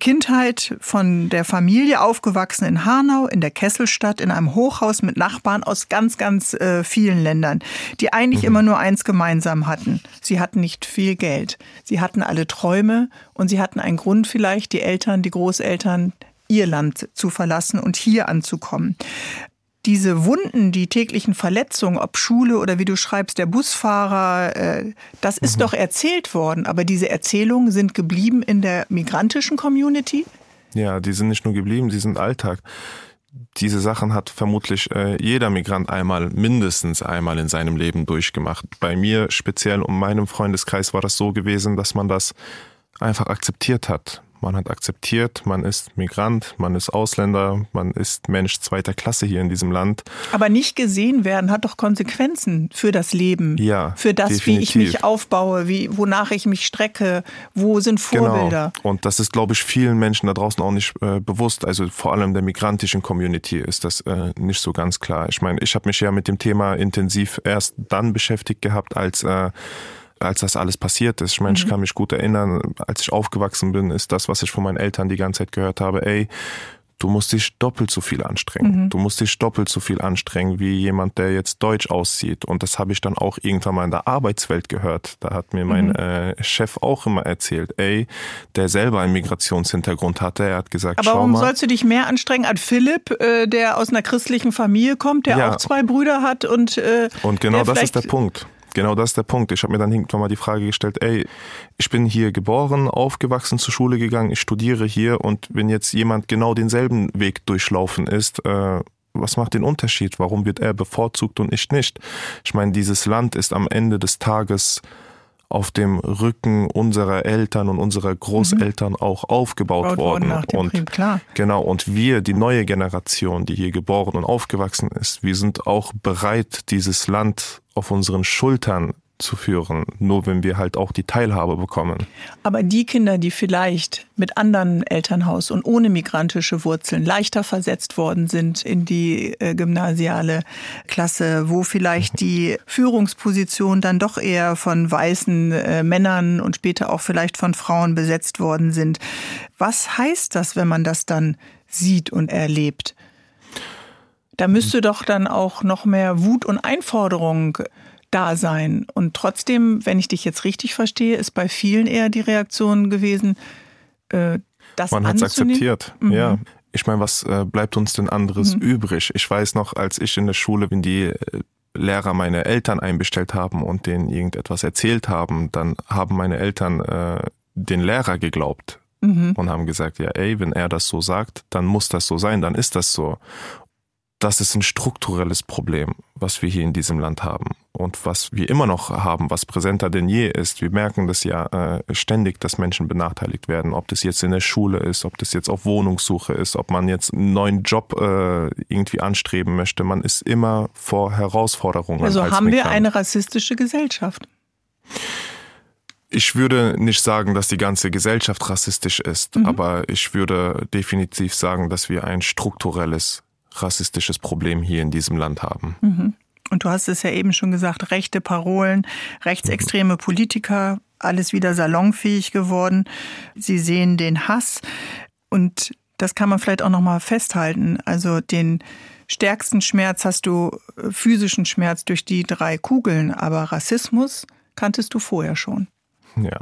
Kindheit von der Familie aufgewachsen in Hanau, in der Kesselstadt, in einem Hochhaus mit Nachbarn aus ganz, ganz äh, vielen Ländern, die eigentlich mhm. immer nur eins gemeinsam hatten. Sie hatten nicht nicht viel Geld. Sie hatten alle Träume und sie hatten einen Grund vielleicht, die Eltern, die Großeltern, ihr Land zu verlassen und hier anzukommen diese Wunden, die täglichen Verletzungen, ob Schule oder wie du schreibst, der Busfahrer, äh, das ist mhm. doch erzählt worden. Aber diese Erzählungen sind geblieben in der migrantischen Community? Ja, die sind nicht nur geblieben, die sind Alltag diese Sachen hat vermutlich äh, jeder Migrant einmal, mindestens einmal in seinem Leben durchgemacht. Bei mir speziell und meinem Freundeskreis war das so gewesen, dass man das einfach akzeptiert hat. Man hat akzeptiert, man ist Migrant, man ist Ausländer, man ist Mensch zweiter Klasse hier in diesem Land. Aber nicht gesehen werden hat doch Konsequenzen für das Leben. Ja. Für das, definitiv. wie ich mich aufbaue, wie, wonach ich mich strecke, wo sind genau. Vorbilder. Genau. Und das ist, glaube ich, vielen Menschen da draußen auch nicht äh, bewusst. Also vor allem der migrantischen Community ist das äh, nicht so ganz klar. Ich meine, ich habe mich ja mit dem Thema intensiv erst dann beschäftigt gehabt, als äh, als das alles passiert ist. Ich meine, mhm. ich kann mich gut erinnern, als ich aufgewachsen bin, ist das, was ich von meinen Eltern die ganze Zeit gehört habe, ey, du musst dich doppelt so viel anstrengen. Mhm. Du musst dich doppelt so viel anstrengen wie jemand, der jetzt deutsch aussieht. Und das habe ich dann auch irgendwann mal in der Arbeitswelt gehört. Da hat mir mein mhm. äh, Chef auch immer erzählt, ey, der selber einen Migrationshintergrund hatte, er hat gesagt, Aber warum mal, sollst du dich mehr anstrengen als Philipp, äh, der aus einer christlichen Familie kommt, der ja. auch zwei Brüder hat und äh, Und genau das ist der Punkt. Genau das ist der Punkt. Ich habe mir dann irgendwann mal die Frage gestellt, ey, ich bin hier geboren, aufgewachsen, zur Schule gegangen, ich studiere hier und wenn jetzt jemand genau denselben Weg durchlaufen ist, äh, was macht den Unterschied? Warum wird er bevorzugt und ich nicht? Ich meine, dieses Land ist am Ende des Tages auf dem Rücken unserer Eltern und unserer Großeltern mhm. auch aufgebaut worden. Dem und Krieg, klar. genau, und wir, die neue Generation, die hier geboren und aufgewachsen ist, wir sind auch bereit, dieses Land auf unseren Schultern zu führen, nur wenn wir halt auch die Teilhabe bekommen. Aber die Kinder, die vielleicht mit anderen Elternhaus und ohne migrantische Wurzeln leichter versetzt worden sind in die äh, gymnasiale Klasse, wo vielleicht die Führungsposition dann doch eher von weißen äh, Männern und später auch vielleicht von Frauen besetzt worden sind. Was heißt das, wenn man das dann sieht und erlebt? Da müsste doch dann auch noch mehr Wut und Einforderung da sein. Und trotzdem, wenn ich dich jetzt richtig verstehe, ist bei vielen eher die Reaktion gewesen, äh, das Man hat es akzeptiert, mhm. ja. Ich meine, was äh, bleibt uns denn anderes mhm. übrig? Ich weiß noch, als ich in der Schule, wenn die äh, Lehrer meine Eltern einbestellt haben und denen irgendetwas erzählt haben, dann haben meine Eltern äh, den Lehrer geglaubt mhm. und haben gesagt, ja, ey, wenn er das so sagt, dann muss das so sein, dann ist das so. Das ist ein strukturelles Problem, was wir hier in diesem Land haben und was wir immer noch haben, was präsenter denn je ist. Wir merken das ja äh, ständig, dass Menschen benachteiligt werden, ob das jetzt in der Schule ist, ob das jetzt auf Wohnungssuche ist, ob man jetzt einen neuen Job äh, irgendwie anstreben möchte. Man ist immer vor Herausforderungen. Also als haben Migrant. wir eine rassistische Gesellschaft? Ich würde nicht sagen, dass die ganze Gesellschaft rassistisch ist, mhm. aber ich würde definitiv sagen, dass wir ein strukturelles rassistisches Problem hier in diesem Land haben. Mhm. Und du hast es ja eben schon gesagt, rechte Parolen, rechtsextreme Politiker, alles wieder salonfähig geworden. Sie sehen den Hass und das kann man vielleicht auch noch mal festhalten. Also den stärksten Schmerz hast du äh, physischen Schmerz durch die drei Kugeln, aber Rassismus kanntest du vorher schon. Ja.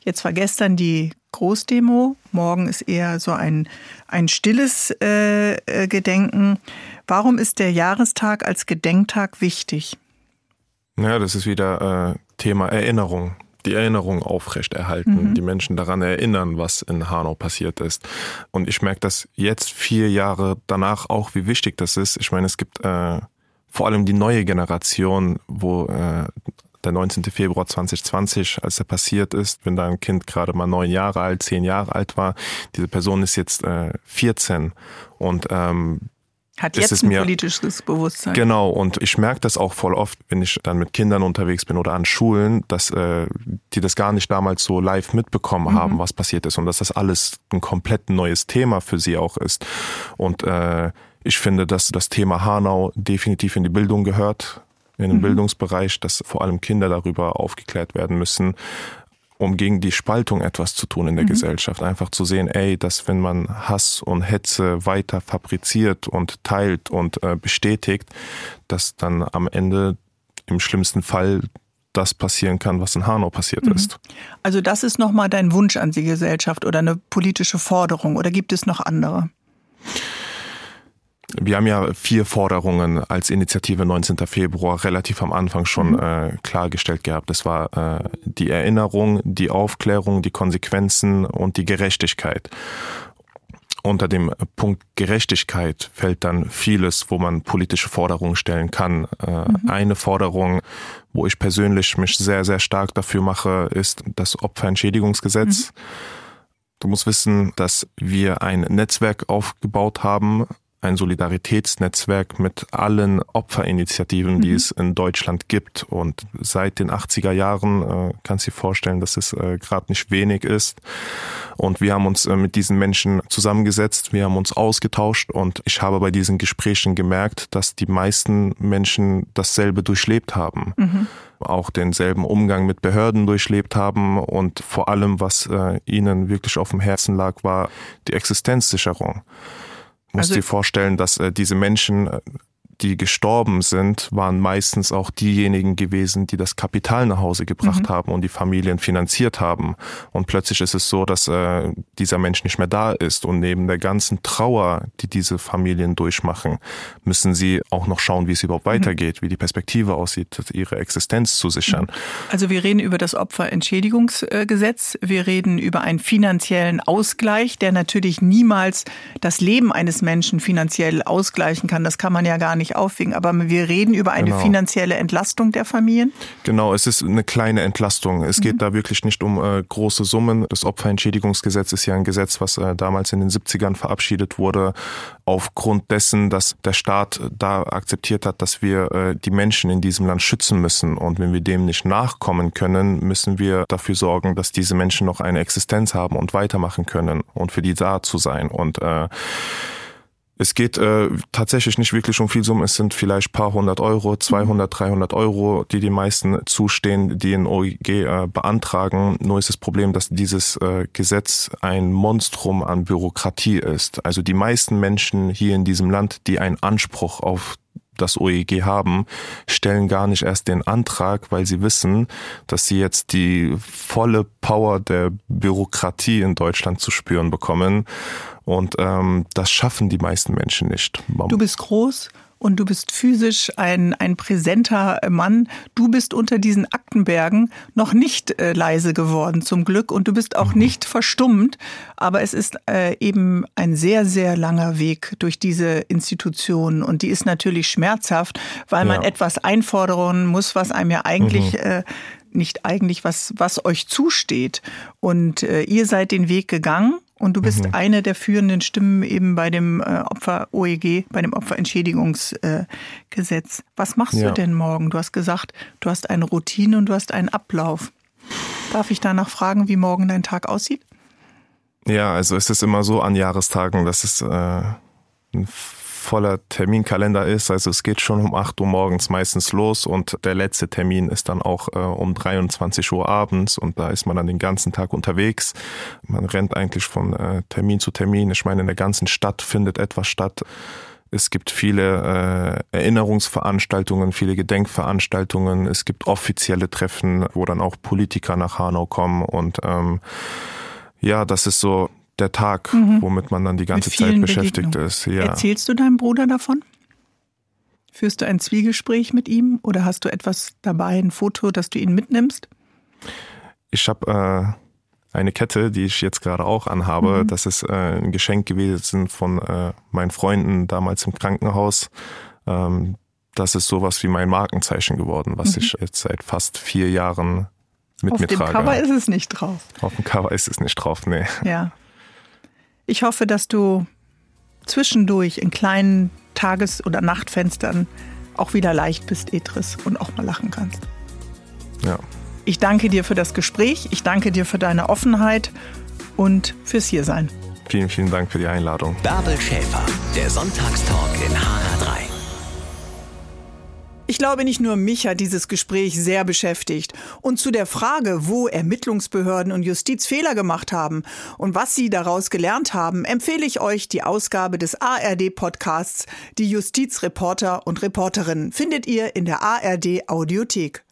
Jetzt war gestern die Großdemo. Morgen ist eher so ein, ein stilles äh, äh, Gedenken. Warum ist der Jahrestag als Gedenktag wichtig? Ja, das ist wieder äh, Thema Erinnerung. Die Erinnerung aufrechterhalten, mhm. die Menschen daran erinnern, was in Hanau passiert ist. Und ich merke das jetzt vier Jahre danach auch, wie wichtig das ist. Ich meine, es gibt äh, vor allem die neue Generation, wo äh, der 19. Februar 2020, als er passiert ist, wenn da ein Kind gerade mal neun Jahre alt, zehn Jahre alt war. Diese Person ist jetzt äh, 14 und ähm, hat jetzt ein mir, politisches Bewusstsein. Genau, und ich merke das auch voll oft, wenn ich dann mit Kindern unterwegs bin oder an Schulen, dass äh, die das gar nicht damals so live mitbekommen mhm. haben, was passiert ist und dass das alles ein komplett neues Thema für sie auch ist. Und äh, ich finde, dass das Thema Hanau definitiv in die Bildung gehört in dem mhm. Bildungsbereich, dass vor allem Kinder darüber aufgeklärt werden müssen, um gegen die Spaltung etwas zu tun in der mhm. Gesellschaft. Einfach zu sehen, ey, dass wenn man Hass und Hetze weiter fabriziert und teilt und äh, bestätigt, dass dann am Ende im schlimmsten Fall das passieren kann, was in Hanau passiert mhm. ist. Also das ist nochmal dein Wunsch an die Gesellschaft oder eine politische Forderung oder gibt es noch andere? Wir haben ja vier Forderungen als Initiative 19. Februar relativ am Anfang schon mhm. äh, klargestellt gehabt. Das war äh, die Erinnerung, die Aufklärung, die Konsequenzen und die Gerechtigkeit. Unter dem Punkt Gerechtigkeit fällt dann vieles, wo man politische Forderungen stellen kann. Äh, mhm. Eine Forderung, wo ich persönlich mich sehr, sehr stark dafür mache, ist das Opferentschädigungsgesetz. Mhm. Du musst wissen, dass wir ein Netzwerk aufgebaut haben ein Solidaritätsnetzwerk mit allen Opferinitiativen, mhm. die es in Deutschland gibt. Und seit den 80er Jahren äh, kannst du dir vorstellen, dass es äh, gerade nicht wenig ist. Und wir haben uns äh, mit diesen Menschen zusammengesetzt, wir haben uns ausgetauscht und ich habe bei diesen Gesprächen gemerkt, dass die meisten Menschen dasselbe durchlebt haben. Mhm auch denselben Umgang mit Behörden durchlebt haben und vor allem, was äh, ihnen wirklich auf dem Herzen lag, war die Existenzsicherung musst also, dir vorstellen, dass äh, diese Menschen äh, die gestorben sind, waren meistens auch diejenigen gewesen, die das Kapital nach Hause gebracht mhm. haben und die Familien finanziert haben. Und plötzlich ist es so, dass äh, dieser Mensch nicht mehr da ist. Und neben der ganzen Trauer, die diese Familien durchmachen, müssen sie auch noch schauen, wie es überhaupt mhm. weitergeht, wie die Perspektive aussieht, ihre Existenz zu sichern. Also wir reden über das Opferentschädigungsgesetz. Wir reden über einen finanziellen Ausgleich, der natürlich niemals das Leben eines Menschen finanziell ausgleichen kann. Das kann man ja gar nicht nicht aufwiegen. Aber wir reden über eine genau. finanzielle Entlastung der Familien? Genau, es ist eine kleine Entlastung. Es mhm. geht da wirklich nicht um äh, große Summen. Das Opferentschädigungsgesetz ist ja ein Gesetz, was äh, damals in den 70ern verabschiedet wurde, aufgrund dessen, dass der Staat da akzeptiert hat, dass wir äh, die Menschen in diesem Land schützen müssen. Und wenn wir dem nicht nachkommen können, müssen wir dafür sorgen, dass diese Menschen noch eine Existenz haben und weitermachen können und für die da zu sein. Und äh, es geht äh, tatsächlich nicht wirklich um viel Summen. Es sind vielleicht paar hundert Euro, 200, 300 Euro, die die meisten zustehen, die in OEG äh, beantragen. Nur ist das Problem, dass dieses äh, Gesetz ein Monstrum an Bürokratie ist. Also die meisten Menschen hier in diesem Land, die einen Anspruch auf das OEG haben, stellen gar nicht erst den Antrag, weil sie wissen, dass sie jetzt die volle Power der Bürokratie in Deutschland zu spüren bekommen. Und ähm, das schaffen die meisten Menschen nicht. Du bist groß und du bist physisch ein, ein präsenter Mann. Du bist unter diesen Aktenbergen noch nicht äh, leise geworden, zum Glück, und du bist auch mhm. nicht verstummt. Aber es ist äh, eben ein sehr, sehr langer Weg durch diese Institutionen und die ist natürlich schmerzhaft, weil man etwas einfordern muss, was einem ja eigentlich mhm. äh, nicht eigentlich was, was euch zusteht. Und äh, ihr seid den Weg gegangen und du bist mhm. eine der führenden Stimmen eben bei dem äh, Opfer-OEG, bei dem Opferentschädigungsgesetz. Was machst ja. du denn morgen? Du hast gesagt, du hast eine Routine und du hast einen Ablauf. Darf ich danach fragen, wie morgen dein Tag aussieht? Ja, also es ist immer so an Jahrestagen, dass es äh, ein voller Terminkalender ist. Also es geht schon um 8 Uhr morgens meistens los und der letzte Termin ist dann auch äh, um 23 Uhr abends und da ist man dann den ganzen Tag unterwegs. Man rennt eigentlich von äh, Termin zu Termin. Ich meine, in der ganzen Stadt findet etwas statt. Es gibt viele äh, Erinnerungsveranstaltungen, viele Gedenkveranstaltungen. Es gibt offizielle Treffen, wo dann auch Politiker nach Hanau kommen und ähm, ja, das ist so der Tag, mhm. womit man dann die ganze Zeit beschäftigt ist. Ja. Erzählst du deinem Bruder davon? Führst du ein Zwiegespräch mit ihm oder hast du etwas dabei, ein Foto, dass du ihn mitnimmst? Ich habe äh, eine Kette, die ich jetzt gerade auch anhabe. Mhm. Das ist äh, ein Geschenk gewesen von äh, meinen Freunden damals im Krankenhaus. Ähm, das ist sowas wie mein Markenzeichen geworden, was mhm. ich jetzt seit fast vier Jahren mit Auf mir trage. Auf dem Cover ist es nicht drauf. Auf dem Cover ist es nicht drauf, nee. Ja. Ich hoffe, dass du zwischendurch in kleinen Tages- oder Nachtfenstern auch wieder leicht bist, Etris, und auch mal lachen kannst. Ja. Ich danke dir für das Gespräch, ich danke dir für deine Offenheit und fürs Hiersein. Vielen, vielen Dank für die Einladung. Bärbel Schäfer, der Sonntagstalk in HR3. Ich glaube, nicht nur mich hat dieses Gespräch sehr beschäftigt. Und zu der Frage, wo Ermittlungsbehörden und Justiz Fehler gemacht haben und was sie daraus gelernt haben, empfehle ich euch die Ausgabe des ARD-Podcasts Die Justizreporter und Reporterinnen findet ihr in der ARD Audiothek.